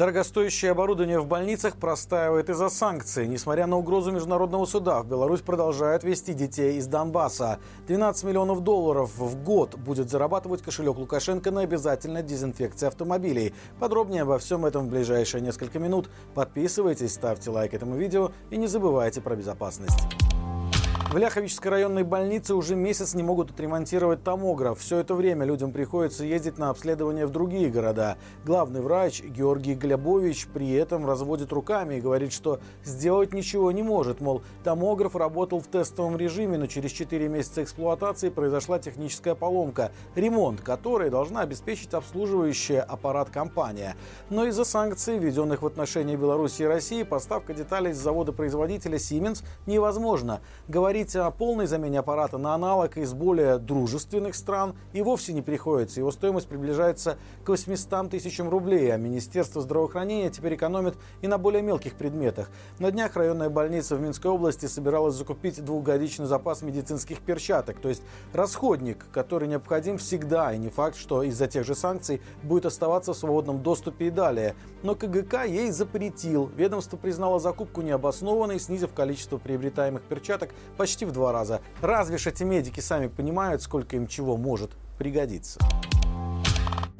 Дорогостоящее оборудование в больницах простаивает из-за санкций. Несмотря на угрозу международного суда, в Беларусь продолжает вести детей из Донбасса. 12 миллионов долларов в год будет зарабатывать кошелек Лукашенко на обязательной дезинфекции автомобилей. Подробнее обо всем этом в ближайшие несколько минут. Подписывайтесь, ставьте лайк этому видео и не забывайте про безопасность. В Ляховической районной больнице уже месяц не могут отремонтировать томограф. Все это время людям приходится ездить на обследование в другие города. Главный врач Георгий Глебович при этом разводит руками и говорит, что сделать ничего не может. Мол, томограф работал в тестовом режиме, но через 4 месяца эксплуатации произошла техническая поломка, ремонт которой должна обеспечить обслуживающая аппарат компания. Но из-за санкций, введенных в отношении Беларуси и России, поставка деталей с завода-производителя Siemens невозможна. Говорит Говорить о полной замене аппарата на аналог из более дружественных стран и вовсе не приходится. Его стоимость приближается к 800 тысячам рублей, а Министерство здравоохранения теперь экономит и на более мелких предметах. На днях районная больница в Минской области собиралась закупить двухгодичный запас медицинских перчаток, то есть расходник, который необходим всегда, и не факт, что из-за тех же санкций будет оставаться в свободном доступе и далее. Но КГК ей запретил. Ведомство признало закупку необоснованной, снизив количество приобретаемых перчаток почти почти в два раза. Разве ж эти медики сами понимают, сколько им чего может пригодиться?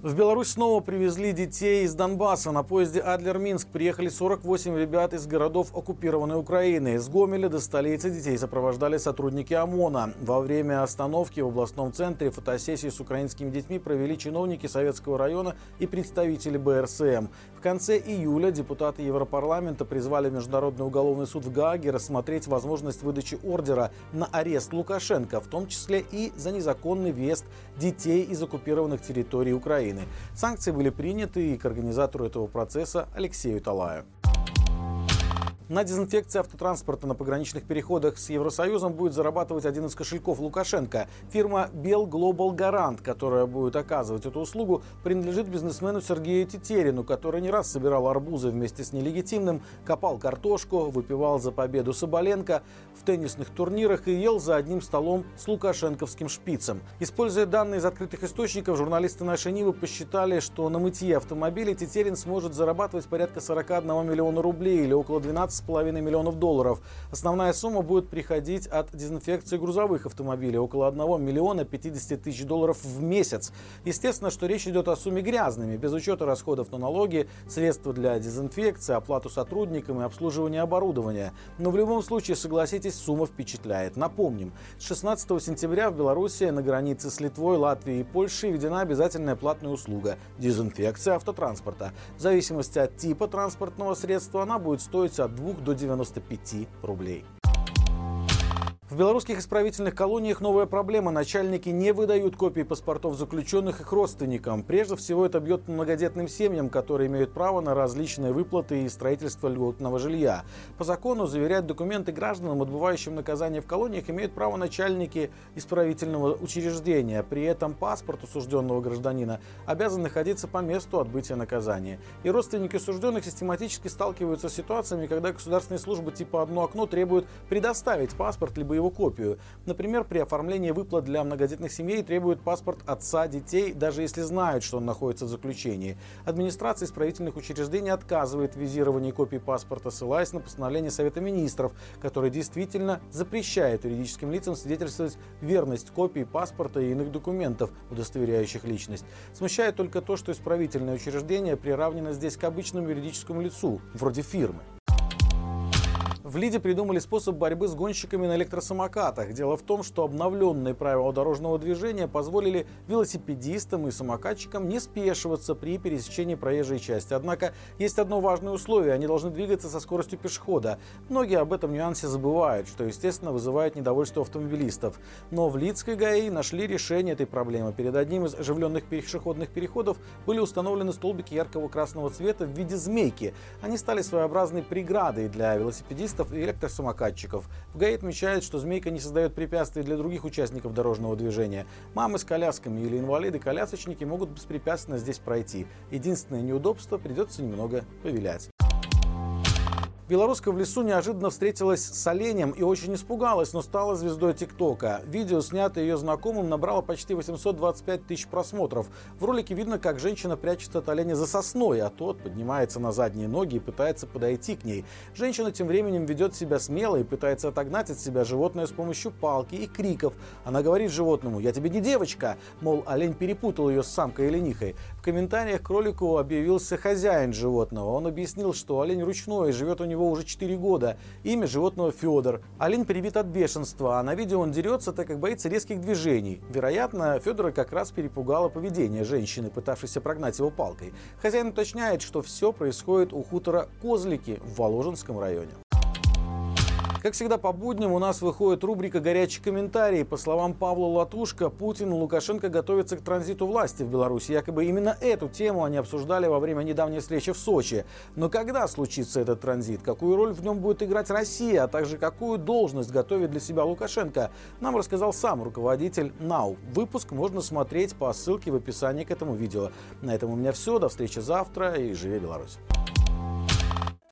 В Беларусь снова привезли детей из Донбасса. На поезде Адлер-Минск приехали 48 ребят из городов оккупированной Украины. Из Гомеля до столицы детей сопровождали сотрудники ОМОНа. Во время остановки в областном центре фотосессии с украинскими детьми провели чиновники Советского района и представители БРСМ. В конце июля депутаты Европарламента призвали Международный уголовный суд в Гааге рассмотреть возможность выдачи ордера на арест Лукашенко, в том числе и за незаконный въезд детей из оккупированных территорий Украины. Украины. Санкции были приняты и к организатору этого процесса Алексею Талаю. На дезинфекции автотранспорта на пограничных переходах с Евросоюзом будет зарабатывать один из кошельков Лукашенко. Фирма Bell Global Garant, которая будет оказывать эту услугу, принадлежит бизнесмену Сергею Тетерину, который не раз собирал арбузы вместе с нелегитимным, копал картошку, выпивал за победу Соболенко в теннисных турнирах и ел за одним столом с лукашенковским шпицем. Используя данные из открытых источников, журналисты нашей Нивы посчитали, что на мытье автомобилей Тетерин сможет зарабатывать порядка 41 миллиона рублей или около 12 6,5 миллионов долларов. Основная сумма будет приходить от дезинфекции грузовых автомобилей, около 1 миллиона 50 тысяч долларов в месяц. Естественно, что речь идет о сумме грязными, без учета расходов на налоги, средства для дезинфекции, оплату сотрудникам и обслуживания оборудования. Но в любом случае, согласитесь, сумма впечатляет. Напомним, с 16 сентября в Беларуси на границе с Литвой, Латвией и Польшей введена обязательная платная услуга – дезинфекция автотранспорта. В зависимости от типа транспортного средства она будет стоить от 2 до 95 рублей. В белорусских исправительных колониях новая проблема. Начальники не выдают копии паспортов заключенных их родственникам. Прежде всего, это бьет по многодетным семьям, которые имеют право на различные выплаты и строительство льготного жилья. По закону заверять документы гражданам, отбывающим наказание в колониях, имеют право начальники исправительного учреждения. При этом паспорт осужденного гражданина обязан находиться по месту отбытия наказания. И родственники осужденных систематически сталкиваются с ситуациями, когда государственные службы типа «одно окно» требуют предоставить паспорт либо его копию. Например, при оформлении выплат для многодетных семей требуют паспорт отца детей, даже если знают, что он находится в заключении. Администрация исправительных учреждений отказывает в визировании копии паспорта, ссылаясь на постановление Совета Министров, которое действительно запрещает юридическим лицам свидетельствовать верность копии паспорта и иных документов, удостоверяющих личность. Смущает только то, что исправительное учреждение приравнено здесь к обычному юридическому лицу, вроде фирмы. В Лиде придумали способ борьбы с гонщиками на электросамокатах. Дело в том, что обновленные правила дорожного движения позволили велосипедистам и самокатчикам не спешиваться при пересечении проезжей части. Однако есть одно важное условие – они должны двигаться со скоростью пешехода. Многие об этом нюансе забывают, что, естественно, вызывает недовольство автомобилистов. Но в Лидской ГАИ нашли решение этой проблемы. Перед одним из оживленных пешеходных переходов были установлены столбики яркого красного цвета в виде змейки. Они стали своеобразной преградой для велосипедистов велосипедистов и электросамокатчиков. ГАИ отмечают, что «Змейка» не создает препятствий для других участников дорожного движения. Мамы с колясками или инвалиды-колясочники могут беспрепятственно здесь пройти. Единственное неудобство – придется немного повилять. Белоруска в лесу неожиданно встретилась с оленем и очень испугалась, но стала звездой ТикТока. Видео, снятое ее знакомым, набрало почти 825 тысяч просмотров. В ролике видно, как женщина прячется от оленя за сосной, а тот поднимается на задние ноги и пытается подойти к ней. Женщина тем временем ведет себя смело и пытается отогнать от себя животное с помощью палки и криков. Она говорит животному «Я тебе не девочка!» Мол, олень перепутал ее с самкой или нихой. В комментариях к ролику объявился хозяин животного. Он объяснил, что олень ручной и живет у него уже 4 года. Имя животного Федор. Олень перебит от бешенства, а на видео он дерется, так как боится резких движений. Вероятно, Федора как раз перепугало поведение женщины, пытавшейся прогнать его палкой. Хозяин уточняет, что все происходит у хутора Козлики в Воложенском районе. Как всегда по будням у нас выходит рубрика «Горячий комментарий». По словам Павла Латушка, Путин и Лукашенко готовятся к транзиту власти в Беларуси. Якобы именно эту тему они обсуждали во время недавней встречи в Сочи. Но когда случится этот транзит? Какую роль в нем будет играть Россия? А также какую должность готовит для себя Лукашенко? Нам рассказал сам руководитель НАУ. Выпуск можно смотреть по ссылке в описании к этому видео. На этом у меня все. До встречи завтра и живи Беларусь!